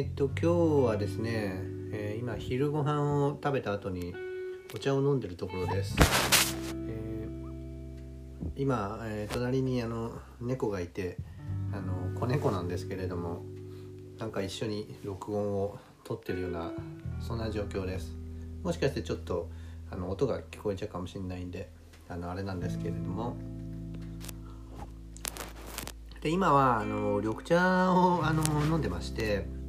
えー、と今日はですね、えー、今昼ご飯を食べた後にお茶を飲んでるところです、えー、今、え隣にあの猫がいてあの子猫なんですけれどもなんか一緒に録音を撮ってるようなそんな状況です。もしかしてちょっとあの音が聞こえちゃうかもしれないんであのあれなんですけれども。で今はあの緑茶をあの飲んでまして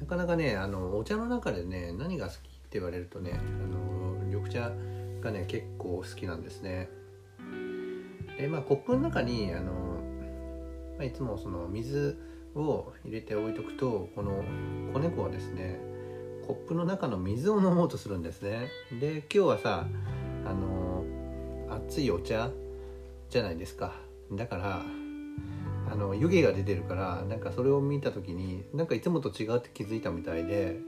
なかなかねあのお茶の中でね何が好きって言われるとねあの緑茶がね結構好きなんですね。でまあコップの中にあの、まあ、いつもその水を入れて置いとくとこの子猫はですねコップの中の水を飲もうとするんですね。で今日はさあの熱いお茶じゃないですか。だからあの湯気が出てるからなんかそれを見た時になんかいつもと違うって気づいたみたいで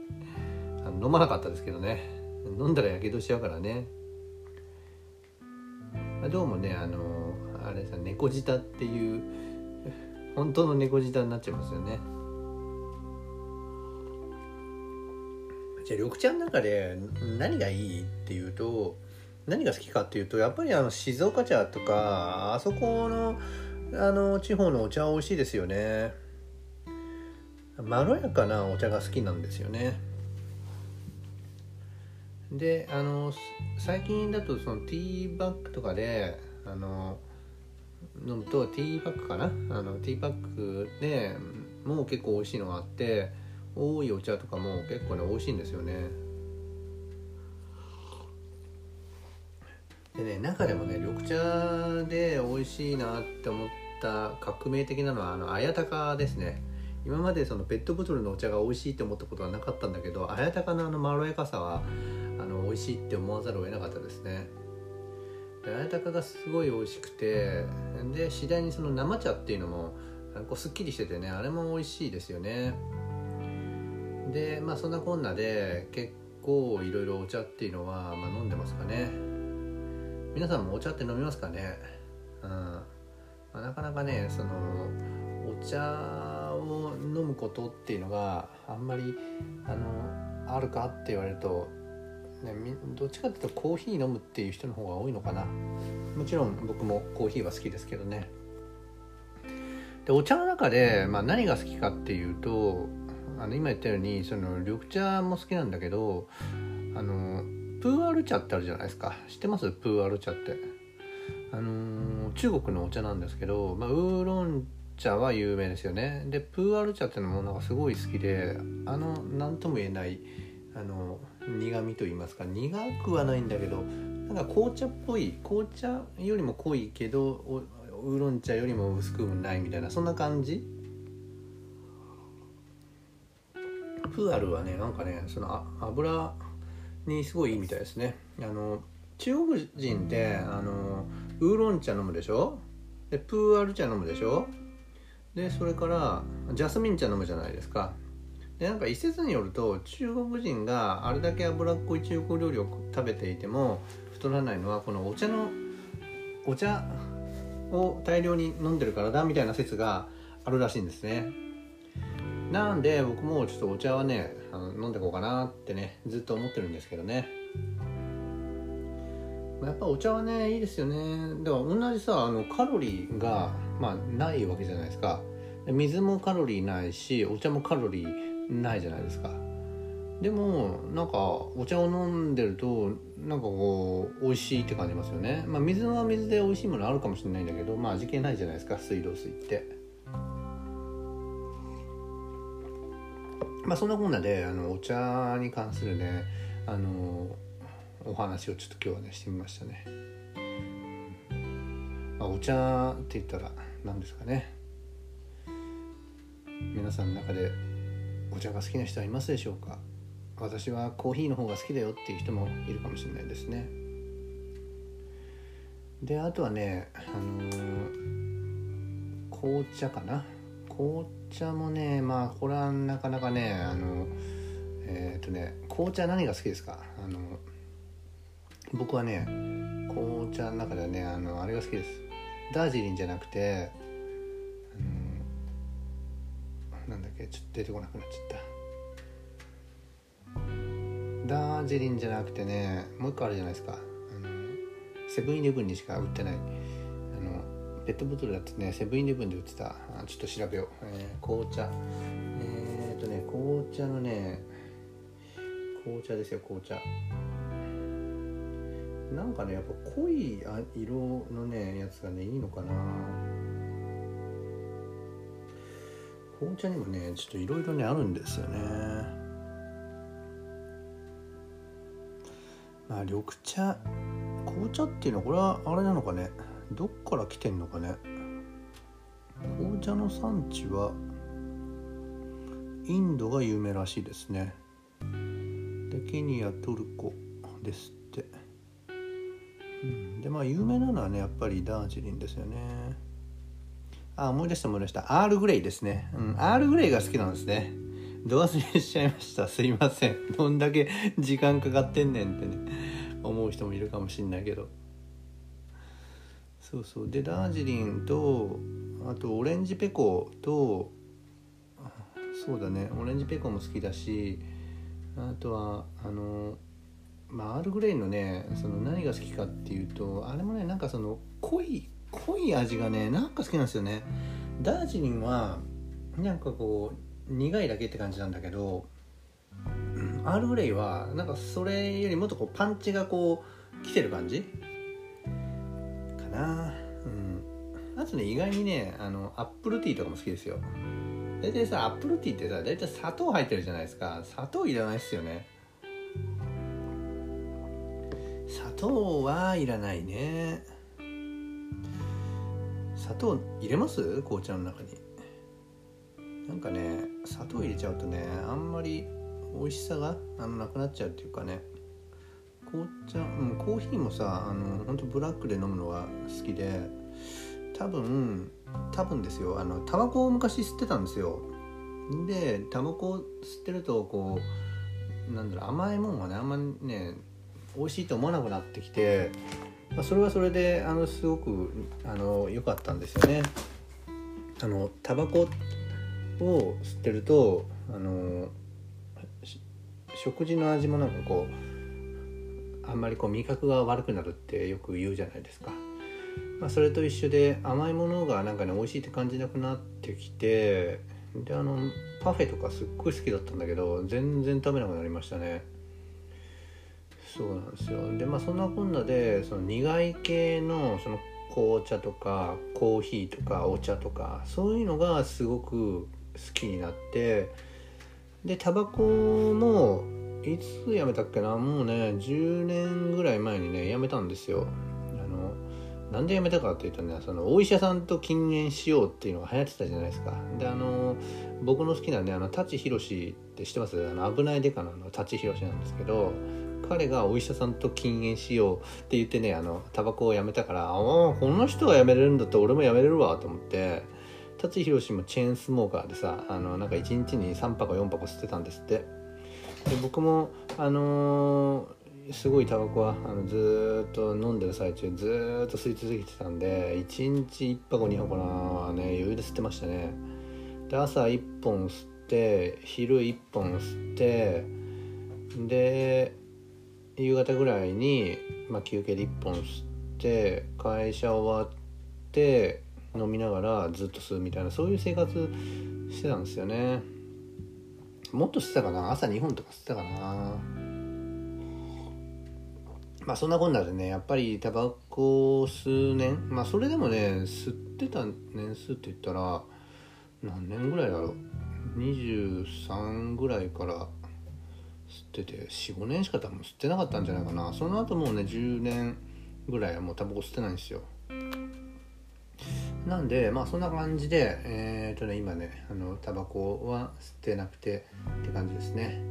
あの飲まなかったですけどね。飲んだらやけどしちゃうからね。どうもねあのあれさ猫舌っていう本当の猫舌になっちゃいますよね。じゃあ緑茶の中で何がいいっていうと何が好きかっていうとやっぱりあの静岡茶とかあそこのあの地方のお茶は美味しいですよね。まろやかなお茶が好きなんですよね。であの最近だとそのティーバッグとかであの飲むとティーバッグかな？あのティーバッグでもう結構美味しいのがあって多いお茶とかも結構ね美味しいんですよね。でね中でもね緑茶で美味しいなって思った革命的なのはあの綾鷹ですね。今までそのペットボトルのお茶が美味しいって思ったことはなかったんだけど綾鷹のあのまろやかさはあの美味しいって思わざるを得なかったですね。綾鷹がすごい美味しくてで次第にその生茶っていうのもこうすっきりしててねあれも美味しいですよね。でまあそんなこんなで結構いろいろお茶っていうのは、まあ、飲んでますかね。皆さんもお茶って飲みますかね？うん、まあ、なかなかねそのお茶を飲むことっていうのがあんまりあのあるかって言われると、ね、どっちかっていうとコーヒー飲むっていう人の方が多いのかな。もちろん僕もコーヒーは好きですけどね。でお茶の中で、まあ、何が好きかっていうとあの今言ったようにその緑茶も好きなんだけどあのプーアル茶ってあるじゃないですか。知ってます？プーアル茶って。あのー、中国のお茶なんですけど、まあ、ウーロン茶は有名ですよね。でプーアル茶っていうのもなんかすごい好きであの何とも言えないあの苦味と言いますか。苦くはないんだけどなんか紅茶っぽい紅茶よりも濃いけどウーロン茶よりも薄くないみたいなそんな感じ？プーアルはねなんかねその油にすごいいいみたいですね。あの中国人ってあのウーロン茶飲むでしょ？でプーアル茶飲むでしょ？でそれからジャスミン茶飲むじゃないですか。でなんか一説によると中国人があれだけ脂っこい中国料理を食べていても太らないのはこのお茶のお茶を大量に飲んでるからだみたいな説があるらしいんですねなんで僕もちょっとお茶はねあの飲んでこうかなってねずっと思ってるんですけどね。やっぱお茶はねいいですよね。だから同じさあのカロリーが、まあ、ないわけじゃないですか。水もカロリーないしお茶もカロリーないじゃないですか。でもなんかお茶を飲んでるとなんかこう美味しいって感じますよね。まあ水は水で美味しいものあるかもしれないんだけどまあ味気ないじゃないですか水道水って。まあそんなこんなであのお茶に関するねあのお話をちょっと今日はねしてみましたね、まあ、お茶って言ったら何ですかね。皆さんの中でお茶が好きな人はいますでしょうか。私はコーヒーの方が好きだよっていう人もいるかもしれないですね。であとはねあのー、紅茶かな。紅茶茶もねまあこれはなかなかねあのえっ、ー、とね紅茶何が好きですか？あの僕はね紅茶の中ではねあのあれが好きです。ダージリンじゃなくて、なんだっけちょっと出てこなくなっちゃった。ダージリンじゃなくてねもう一個あるじゃないですか。あのセブンイレブンにしか売ってない。ペットボトルだってねセブンイレブンで売ってた。ちょっと調べよう、えー紅茶。えー、っとね紅茶のね紅茶ですよ紅茶。なんかねやっぱ濃い色のねやつがねいいのかな。紅茶にもねちょっといろいろねあるんですよね。まあ緑茶。紅茶っていうのはこれはあれなのかね。どっから来てんのかね？紅茶の産地はインドが有名らしいですね。でケニアトルコですって、うん、でまあ有名なのはねやっぱりダージリンですよね。あ思い出した思い出した。アールグレイですね。うん。アールグレイが好きなんですね。ど忘れしちゃいました。すいません。どんだけ時間かかってんねんってね。思う人もいるかもしんないけど。そうそう。でダージリンとあとオレンジペコとそうだね。オレンジペコも好きだしあとはあのまあアールグレイのねその何が好きかっていうとあれもねなんかその濃い濃い味がねなんか好きなんですよね。ダージリンはなんかこう苦いだけって感じなんだけどアールグレイはなんかそれよりもっとこうパンチがこう来てる感じな。うん。あとね意外にねあのアップルティーとかも好きですよ。大体さアップルティーってさ大体砂糖入ってるじゃないですか。砂糖いらないっすよね。砂糖はいらないね。砂糖入れます？紅茶の中に。なんかね砂糖入れちゃうとねあんまり美味しさがあのなくなっちゃうっていうかね。紅茶、うん、コーヒーもさあの本当ブラックで飲むのが好きで多分多分ですよ。あのタバコを昔吸ってたんですよ。でタバコを吸ってるとこうなんだろう甘いもんがねあんまね美味しいと思わなくなってきて、まあ、それはそれであのすごくあの良かったんですよね。あのタバコを吸ってるとあの食事の味もなんかこうあんまりこう味覚が悪くなるってよく言うじゃないですか、まあ、それと一緒で甘いものがなんかね美味しいって感じなくなってきてであのパフェとかすっごい好きだったんだけど全然食べなくなりましたね。そうなんですよ。でまあそんなこんなでその苦い系のその紅茶とかコーヒーとかお茶とかそういうのがすごく好きになってでタバコもいつやめたっけな？もうね10年ぐらい前にねやめたんですよ。あのなんでやめたかっていうとねそのお医者さんと禁煙しようっていうのが流行ってたじゃないですか。であの僕の好きなねあの舘ひろしって知ってます？あの危ないデカのの舘ひろしなんですけど彼がお医者さんと禁煙しようって言ってねあのタバコをやめたからああこの人がやめれるんだったら俺もやめれるわと思って舘ひろしもチェーンスモーカーでさあのなんか1日に3箱4箱吸ってたんですって。で僕もあのーすごいタバコはあのずっと飲んでる最中ずっと吸い続けてたんで1日1箱2箱なはね余裕で吸ってましたね。で朝1本吸って昼1本吸ってで夕方ぐらいに、まあ、休憩で1本吸って会社終わって飲みながらずっと吸うみたいなそういう生活してたんですよね。もっと吸ってたかな？朝2本とか吸ってたかな？まあそんなこんなでねやっぱりタバコ数年？まあそれでもね吸ってた年数って言ったら何年ぐらいだろう？23ぐらいから吸ってて45年しか多分吸ってなかったんじゃないかな。その後もうね10年ぐらいはもうタバコ吸ってないんですよ。なんでまあそんな感じでえっ、とね今ねあのタバコは吸ってなくてって感じですね。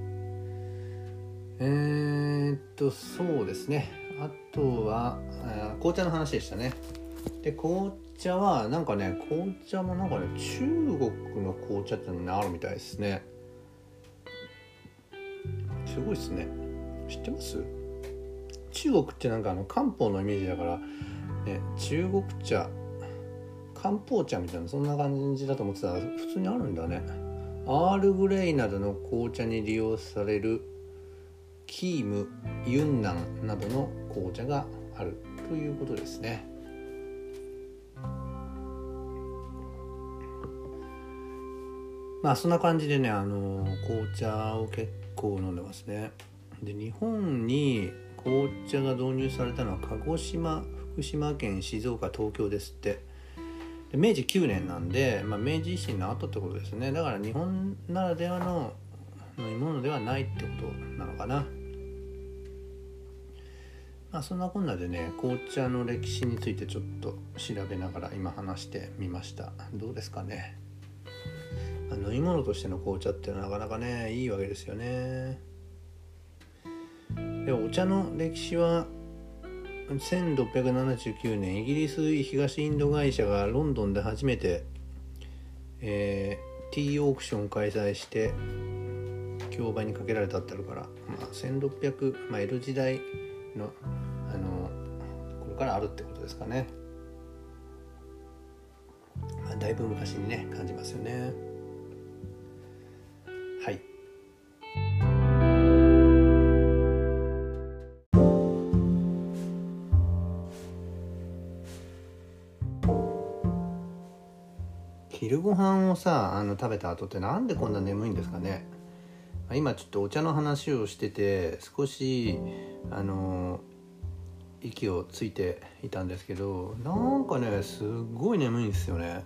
えー、っとそうですね。あとはあ紅茶の話でしたね。で紅茶はなんかね紅茶もなんかね中国の紅茶ってのがあるみたいですね。すごいですね。知ってます？中国ってなんかあの漢方のイメージだから、ね、中国茶漢方茶みたいなそんな感じだと思ってたら普通にあるんだね。アールグレイなどの紅茶に利用されるキームユンナンなどの紅茶があるということですね。まあそんな感じでねあの紅茶を結構飲んでますね。で日本に紅茶が導入されたのは鹿児島福島県静岡東京ですって。明治9年なんで、まあ、明治維新の後ってことですね。だから日本ならではの飲み物ではないってことなのかな。まあそんなこんなでね紅茶の歴史についてちょっと調べながら今話してみました。どうですかね。飲み物としての紅茶ってなかなかねいいわけですよね。でお茶の歴史は1679年イギリス東インド会社がロンドンで初めて、えー、ティーオークションを開催して競売にかけられたってあるから、まあ、1600、まあ、江戸時代のあのこれからあるってことですかね、まあ、だいぶ昔にね感じますよね。ご飯をさあの食べた後ってなんでこんな眠いんですかね。今ちょっとお茶の話をしてて少しあの息をついていたんですけどなんかねすっごい眠いんですよね。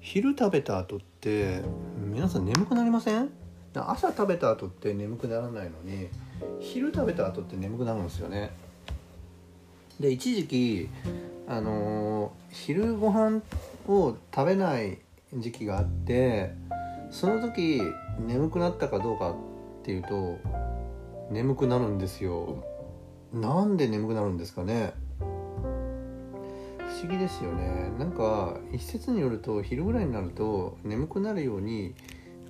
昼食べた後って皆さん眠くなりません？朝食べた後って眠くならないのに昼食べた後って眠くなるんですよね。で一時期あのー、昼ご飯を食べない時期があってその時眠くなったかどうかっていうと眠くなるんですよ。なんで眠くなるんですかね。不思議ですよね。なんか一説によると昼ぐらいになると眠くなるように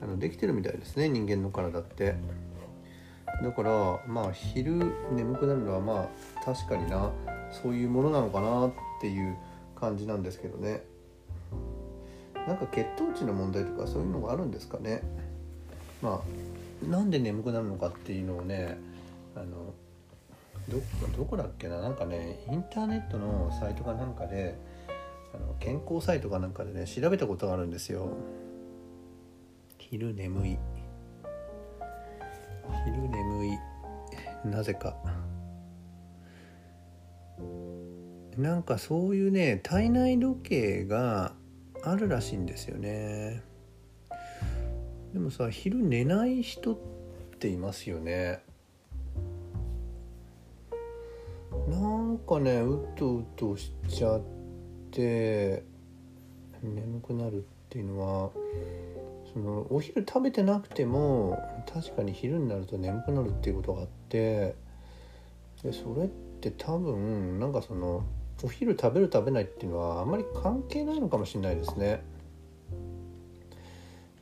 あのできてるみたいですね人間の体って。だからまあ昼眠くなるのはまあ確かになそういうものなのかなっていう感じなんですけどね。なんか血糖値の問題とかそういうのがあるんですかね。まあなんで眠くなるのかっていうのをねあのどどこだっけな？なんかねインターネットのサイトかなんかであの健康サイトかなんかでね調べたことがあるんですよ。昼眠い。昼眠い。なぜか。なんかそういうね体内時計があるらしいんですよね。でもさ昼寝ない人っていますよね。なんかねうとうとしちゃって眠くなるっていうのはそのお昼食べてなくても確かに昼になると眠くなるっていうことがあってでそれって多分なんかそのお昼食べる食べないっていうのはあんまり関係ないのかもしれないですね。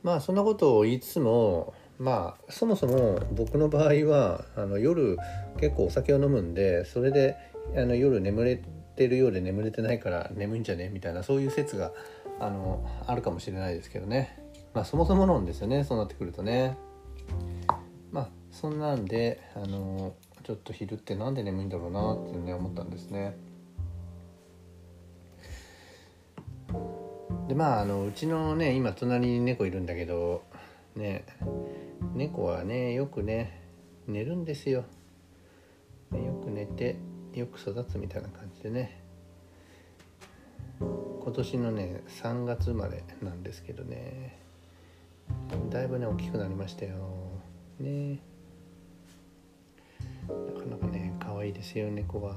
まあそんなことを言いつつもまあそもそも僕の場合はあの夜結構お酒を飲むんでそれであの夜眠れてるようで眠れてないから眠いんじゃね？みたいなそういう説があのあるかもしれないですけどね。まあそもそも論ですよねそうなってくるとねまあそんなんであのちょっと昼って何で眠いんだろうなっていうね思ったんですねでまああのうちのね今隣に猫いるんだけどね猫はねよくね寝るんですよ。よく寝てよく育つみたいな感じでね。今年のね3月生まれなんですけどね。だいぶね大きくなりましたよ。ね。なかなかね可愛いですよ猫は。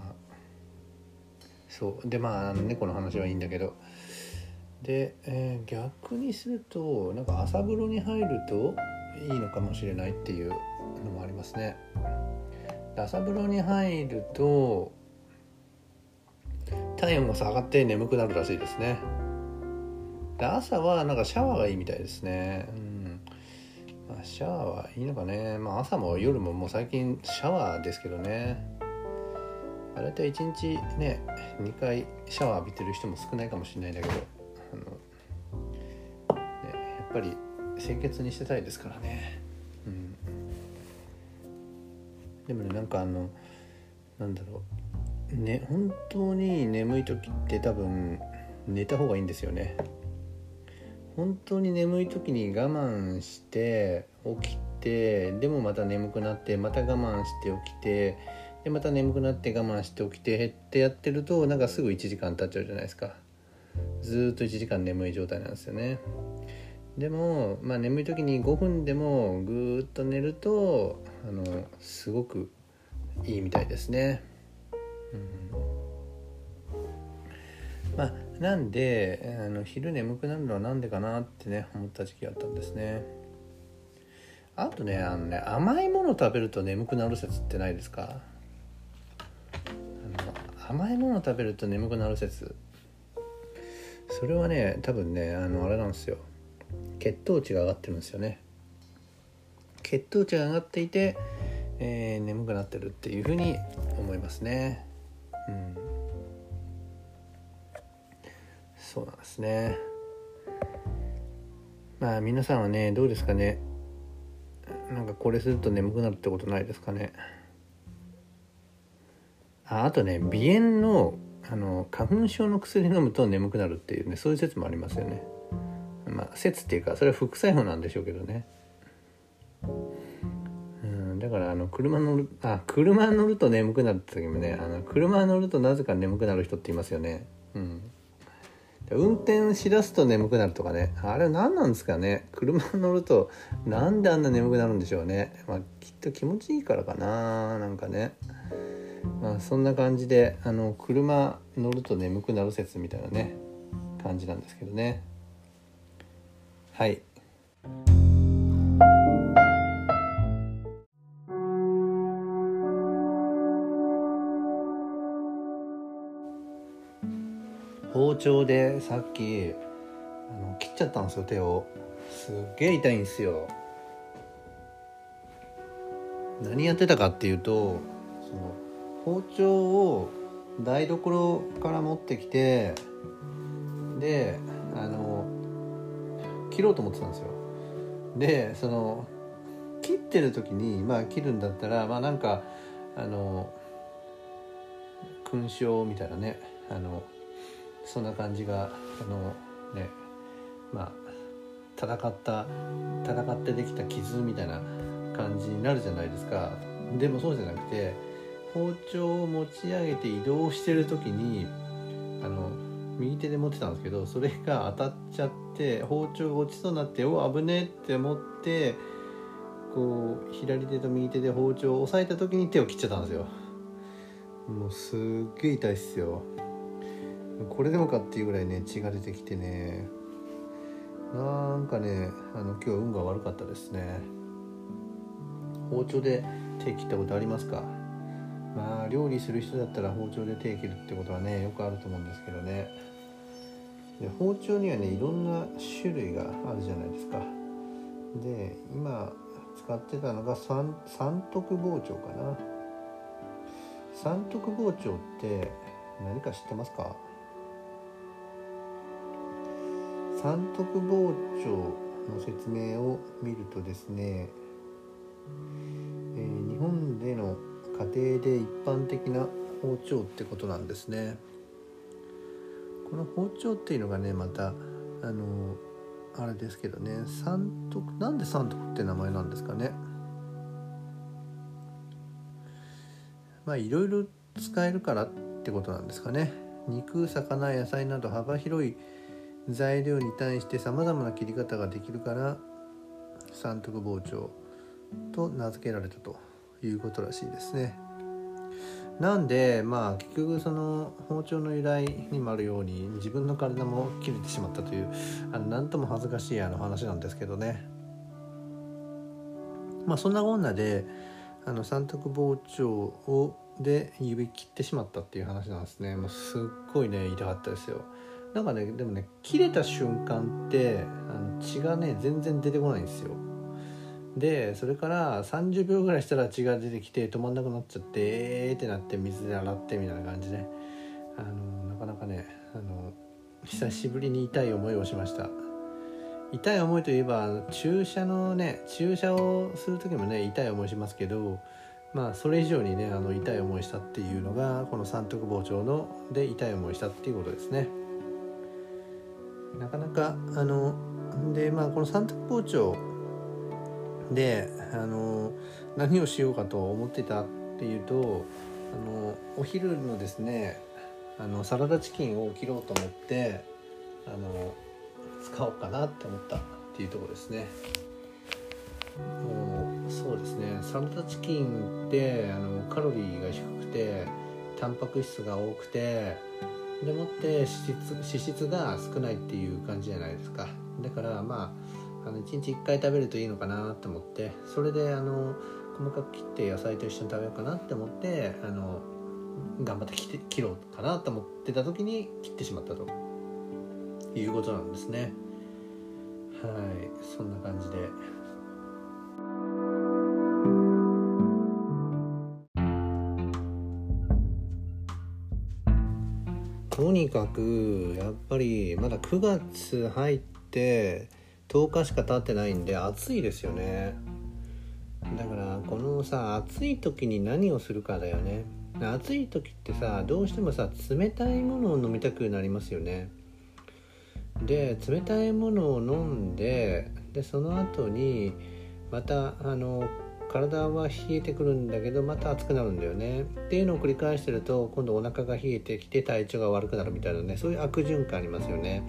そう。でまあ猫の話はいいんだけど。で、えー、逆にするとなんか朝風呂に入るといいのかもしれないっていうのもありますね。朝風呂に入ると体温が下がって眠くなるらしいですね。で朝はなんかシャワーがいいみたいですね、うん。まあ、シャワーはいいのかね、まあ、朝も夜ももう最近シャワーですけどね。大体1日ね2回シャワー浴びてる人も少ないかもしれないんだけど。あの、ね、やっぱり清潔にしてたいですからね、うん、でもねなんかあのなんだろう。ね本当に眠い時って多分寝た方がいいんですよね。本当に眠い時に我慢して起きてでもまた眠くなってまた我慢して起きてでまた眠くなって我慢して起きてってやってるとなんかすぐ1時間経っちゃうじゃないですか。ずっと1時間眠い状態なんですよねでも、まあ、眠い時に5分でもぐーっと寝るとあのすごくいいみたいですね。うん、まあなんであの昼眠くなるのは何でかなってね思った時期があったんですね。あとねあのね甘いもの食べると眠くなる説ってないですか？甘いもの食べると眠くなる説それはね多分ねあのあれなんですよ。血糖値が上がってるんですよね。血糖値が上がっていて、えー、眠くなってるっていうふうに思いますね。うん。そうなんですね。まあ皆さんはねどうですかね。なんかこれすると眠くなるってことないですかね。ああとね鼻炎のあの花粉症の薬飲むと眠くなるっていうねそういう説もありますよね。まあ説っていうかそれは副作用なんでしょうけどね。うんだからあの車乗るあ車乗ると眠くなるって時もねあの車乗るとなぜか眠くなる人っていますよね。うん。運転しだすと眠くなるとかねあれは何なんですかね。車乗るとなんであんな眠くなるんでしょうね。まあきっと気持ちいいからかななんかね。まあそんな感じであの車乗ると眠くなる説みたいなね感じなんですけどね。はい。包丁でさっきあの切っちゃったんですよ手を。すっげえ痛いんですよ。何やってたかっていうと包丁を台所から持ってきてであの切ろうと思ってたんですよ。でその切ってる時にまあ切るんだったらまあなんかあの勲章みたいなねあのそんな感じがあのねまあ戦った戦ってできた傷みたいな感じになるじゃないですか。でもそうじゃなくて包丁を持ち上げて移動してる時にあの右手で持ってたんですけどそれが当たっちゃって包丁が落ちそうになってお危ねえって思ってこう左手と右手で包丁を押さえた時に手を切っちゃったんですよ。もうすっげえ痛いっすよ。これでもかっていうぐらいね血が出てきてね。なんかねあの今日運が悪かったですね。包丁で手切ったことありますか？まあ料理する人だったら包丁で手切るってことはねよくあると思うんですけどね。で包丁にはねいろんな種類があるじゃないですか。で今使ってたのが三三徳包丁かな。三徳包丁って何か知ってますか？三徳包丁の説明を見るとですね、えー、日本での家庭で一般的な包丁ってことなんですね。この包丁っていうのがねまたあのあれですけどね三徳なんで三徳って名前なんですかね。まあいろいろ使えるからってことなんですかね。肉魚野菜など幅広い材料に対してさまざまな切り方ができるから三徳包丁と名付けられたと。いうことらしいですね。なんでまあ結局その包丁の由来にもあるように自分の体も切れてしまったというあの何とも恥ずかしいあの話なんですけどね。まあそんなこんなであの三徳包丁をで指切ってしまったっていう話なんですね。もうすっごいね痛かったですよ。なんかねでもね切れた瞬間ってあの血がね全然出てこないんですよ。でそれから30秒ぐらいしたら血が出てきて止まんなくなっちゃってえーってなって水で洗ってみたいな感じであのなかなかねあの久しぶりに痛い思いをしました。痛い思いといえば注射のね注射をする時もね痛い思いしますけどまあそれ以上にねあの痛い思いしたっていうのがこの三徳包丁ので痛い思いしたっていうことですね。なかなかあのでまあこの三徳包丁であの何をしようかと思ってたっていうとあのお昼のですねあのサラダチキンを切ろうと思ってあの使おうかなって思ったっていうとこですね。もうそうですねサラダチキンってあのカロリーが低くてタンパク質が多くてでもって脂質脂質が少ないっていう感じじゃないですかだからまああの1日1回食べるといいのかなと思ってそれであの細かく切って野菜と一緒に食べようかなって思ってあの頑張って切って切ろうかなと思ってた時に切ってしまったということなんですね。はい。そんな感じで。とにかくやっぱりまだ9月入って10日しか経ってないんで暑いですよね。だからこのさ暑い時に何をするかだよね。暑い時ってさどうしてもさ冷たいものを飲みたくなりますよね。で冷たいものを飲んででその後にまたあの体は冷えてくるんだけどまた暑くなるんだよね。っていうのを繰り返してると今度お腹が冷えてきて体調が悪くなるみたいなねそういう悪循環ありますよね。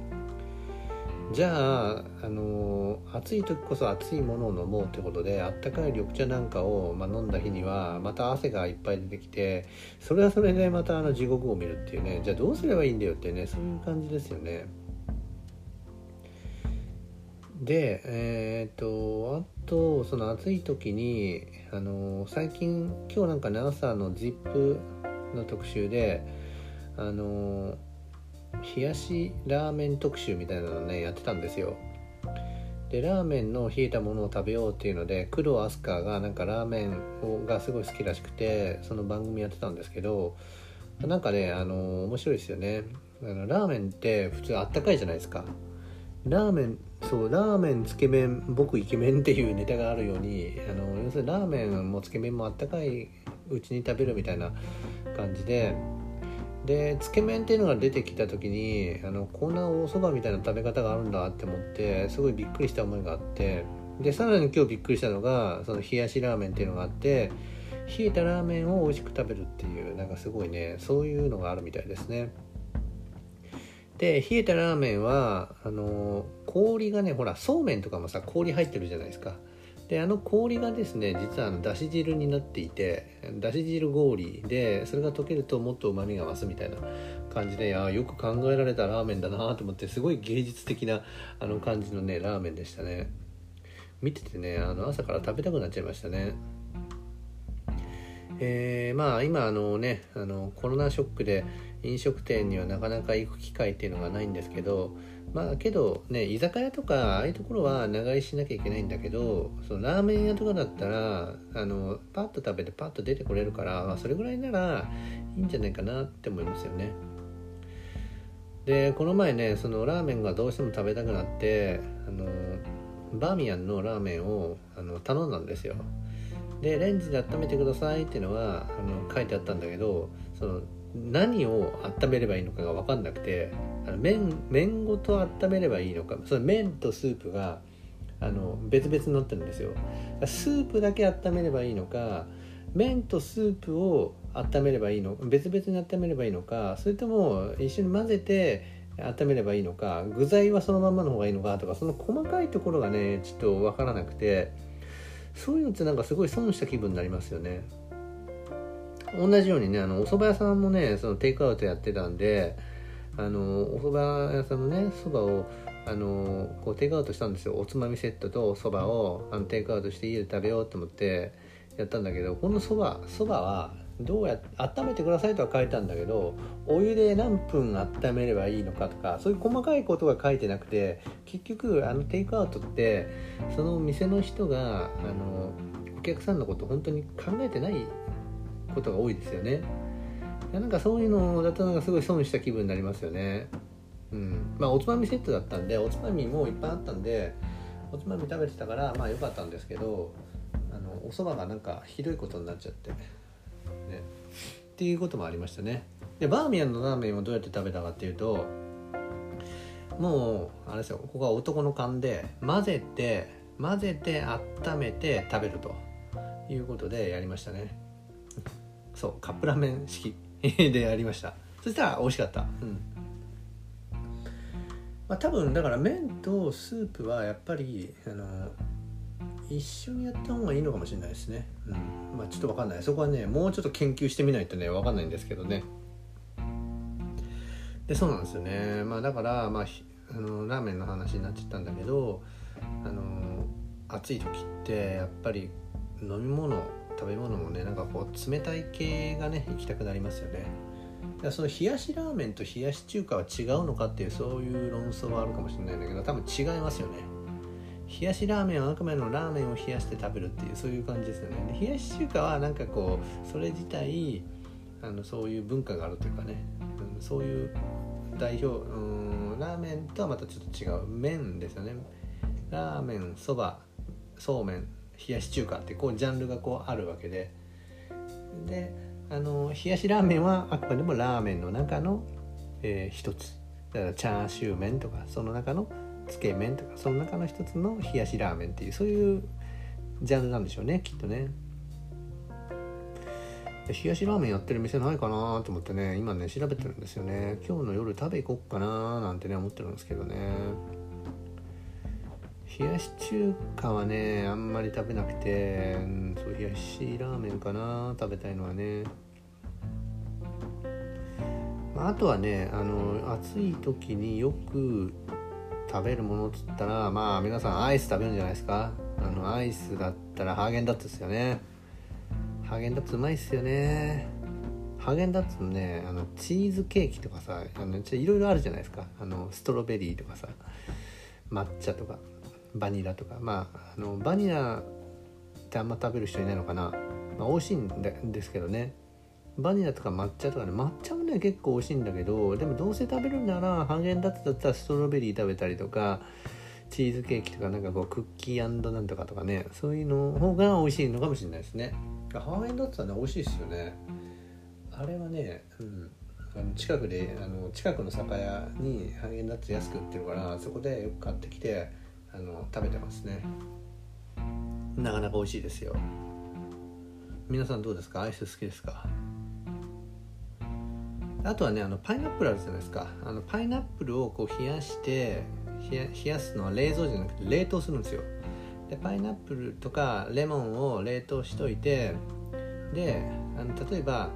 じゃあ、あの暑い時こそ暑いものを飲もうってことであったかい緑茶なんかを、まあ、飲んだ日にはまた汗がいっぱい出てきてそれはそれでまたあの地獄を見るっていうねじゃあどうすればいいんだよってねそういう感じですよね。でえっ、とあとその暑い時にあの最近今日なんかね朝の ZIP の特集であの冷やしラーメン特集みたいなのねやってたんですよ。でラーメンの冷えたものを食べようっていうので工藤飛鳥がなんかラーメンをがすごい好きらしくてその番組やってたんですけどなんかねあの面白いですよね。あのラーメンって普通あったかいじゃないですか。ラーメンそうラーメンつけ麺僕イケメンっていうネタがあるようにあの要するにラーメンもつけ麺もあったかいうちに食べるみたいな感じででつけ麺っていうのが出てきた時にあのこんなおそばみたいな食べ方があるんだって思ってすごいびっくりした思いがあってでさらに今日びっくりしたのがその冷やしラーメンっていうのがあって冷えたラーメンを美味しく食べるっていうなんかすごいねそういうのがあるみたいですね。で冷えたラーメンはあの氷がねほらそうめんとかもさ氷入ってるじゃないですかであの氷がですね実はあのだし汁になっていてだし汁氷でそれが溶けるともっとうまみが増すみたいな感じであよく考えられたラーメンだなと思ってすごい芸術的なあの感じのねラーメンでしたね。見ててねあの朝から食べたくなっちゃいましたね。えー、まあ今あのねあのコロナショックで飲食店にはなかなか行く機会っていうのがないんですけどまあけどね居酒屋とかああいうところは長居しなきゃいけないんだけどそのラーメン屋とかだったらあのパッと食べてパッと出てこれるから、まあ、それぐらいならいいんじゃないかなって思いますよね。でこの前ねそのラーメンがどうしても食べたくなってあのバーミヤンのラーメンをあの頼んだんですよ。でレンジで温めてくださいっていうのはあの書いてあったんだけどその何を温めればいいのかが分かんなくてあの麺麺ごと温めればいいのかその麺とスープがあの別々になってるんですよ。スープだけ温めればいいのか麺とスープを温めればいいの別々に温めればいいのかそれとも一緒に混ぜて温めればいいのか具材はそのままの方がいいのかとかその細かいところがねちょっと分からなくてそういうのってなんかすごい損した気分になりますよね。同じようにねあのお蕎麦屋さんもねそのテイクアウトやってたんであのお蕎麦屋さんのねそばをあのこうテイクアウトしたんですよ。おつまみセットとそばをあのテイクアウトして家で食べようと思ってやったんだけどこのそばそばはどうや温めてくださいとは書いたんだけどお湯で何分温めればいいのかとかそういう細かいことが書いてなくて結局あのテイクアウトってその店の人があのお客さんのこと本当に考えてないことが多いですよね。なんかそういうのだとなんかすごい損した気分になりますよね。うん。まあおつまみセットだったんでおつまみもいっぱいあったんでおつまみ食べてたからまあ良かったんですけどあのお蕎麦がなんかひどいことになっちゃって。ね。っていうこともありましたね。でバーミヤンのラーメンをどうやって食べたかっていうともうあれですよここは男の勘で混ぜて混ぜて温めて食べるということでやりましたね。そうカップラーメン式でやりました。そしたら美味しかった。うん。まあ多分だから麺とスープはやっぱりあの一緒にやった方がいいのかもしれないですね。うん。まあちょっと分かんない。そこはねもうちょっと研究してみないとね分かんないんですけどね。でそうなんですよね。まあだからまああのラーメンの話になっちゃったんだけどあの暑い時ってやっぱり飲み物食べ物もねなんかこう冷たい系がね行きたくなりますよね。だからその冷やしラーメンと冷やし中華は違うのかっていうそういう論争はあるかもしれないんだけど多分違いますよね。冷やしラーメンはあくまでのラーメンを冷やして食べるっていうそういう感じですよね。冷やし中華はなんかこうそれ自体あのそういう文化があるというかね、うん、そういう代表うんラーメンとはまたちょっと違う麺ですよね。ラーメンそばそうめん。冷やし中華ってこうジャンルがこうあるわけで。であの冷やしラーメンはあくまでもラーメンの中の、えー、一つ。だからチャーシュー麺とかその中のつけ麺とかその中の一つの冷やしラーメンっていうそういうジャンルなんでしょうねきっとね。冷やしラーメンやってる店ないかなと思ってね今ね調べてるんですよね。今日の夜食べ行こっかななんてね思ってるんですけどね。冷やし中華はねあんまり食べなくて、うん、そう冷やしラーメンかな食べたいのはね、まあ、あとはねあの暑い時によく食べるものっつったらまあ皆さんアイス食べるんじゃないですか。あのアイスだったらハーゲンダッツですよね。ハーゲンダッツうまいっすよね。ハーゲンダッツのねあのチーズケーキとかさあのいろいろあるじゃないですか。あのストロベリーとかさ抹茶とか。バニラとか。まああのバニラってあんま食べる人いないのかな、まあ、美味しいんですけどね。バニラとか抹茶とかね。抹茶もね結構美味しいんだけどでもどうせ食べるならハーゲンダッツだったらストロベリー食べたりとかチーズケーキとかなんかこうクッキーなんとかとかね。そういうの方が美味しいのかもしれないですね。ハーゲンダッツはね美味しいですよね。あれはね、うん、あの近くであの近くの酒屋にハーゲンダッツ安く売ってるからそこでよく買ってきてあの食べてますね。なかなか美味しいですよ。皆さんどうですか？アイス好きですか？あとはねあのパイナップルあるじゃないですか。あのパイナップルをこう冷やして冷やすのは冷蔵じゃなくて冷凍するんですよ。でパイナップルとかレモンを冷凍しといてであの例えば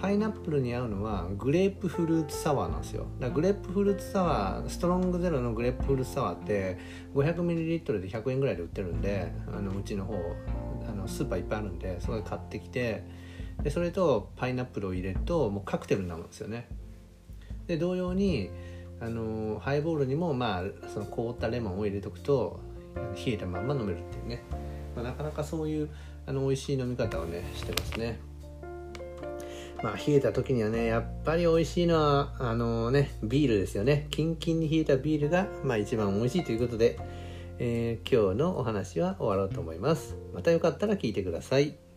パイナップルに合うのはグレープフルーツサワーなんですよ。だグレープフルーツサワーストロングゼロのグレープフルーツサワーって 500ml で100円ぐらいで売ってるんであのうちの方あのスーパーいっぱいあるんでそれ買ってきてでそれとパイナップルを入れるともうカクテルになるんですよね。で同様にあのハイボールにもまあその凍ったレモンを入れとくと冷えたまんま飲めるっていうね、まあ、なかなかそういうあの美味しい飲み方をねしてますね。まあ冷えた時にはねやっぱり美味しいのはあのねビールですよね。キンキンに冷えたビールがまあ一番美味しいということで、えー、今日のお話は終わろうと思います。またよかったら聞いてください。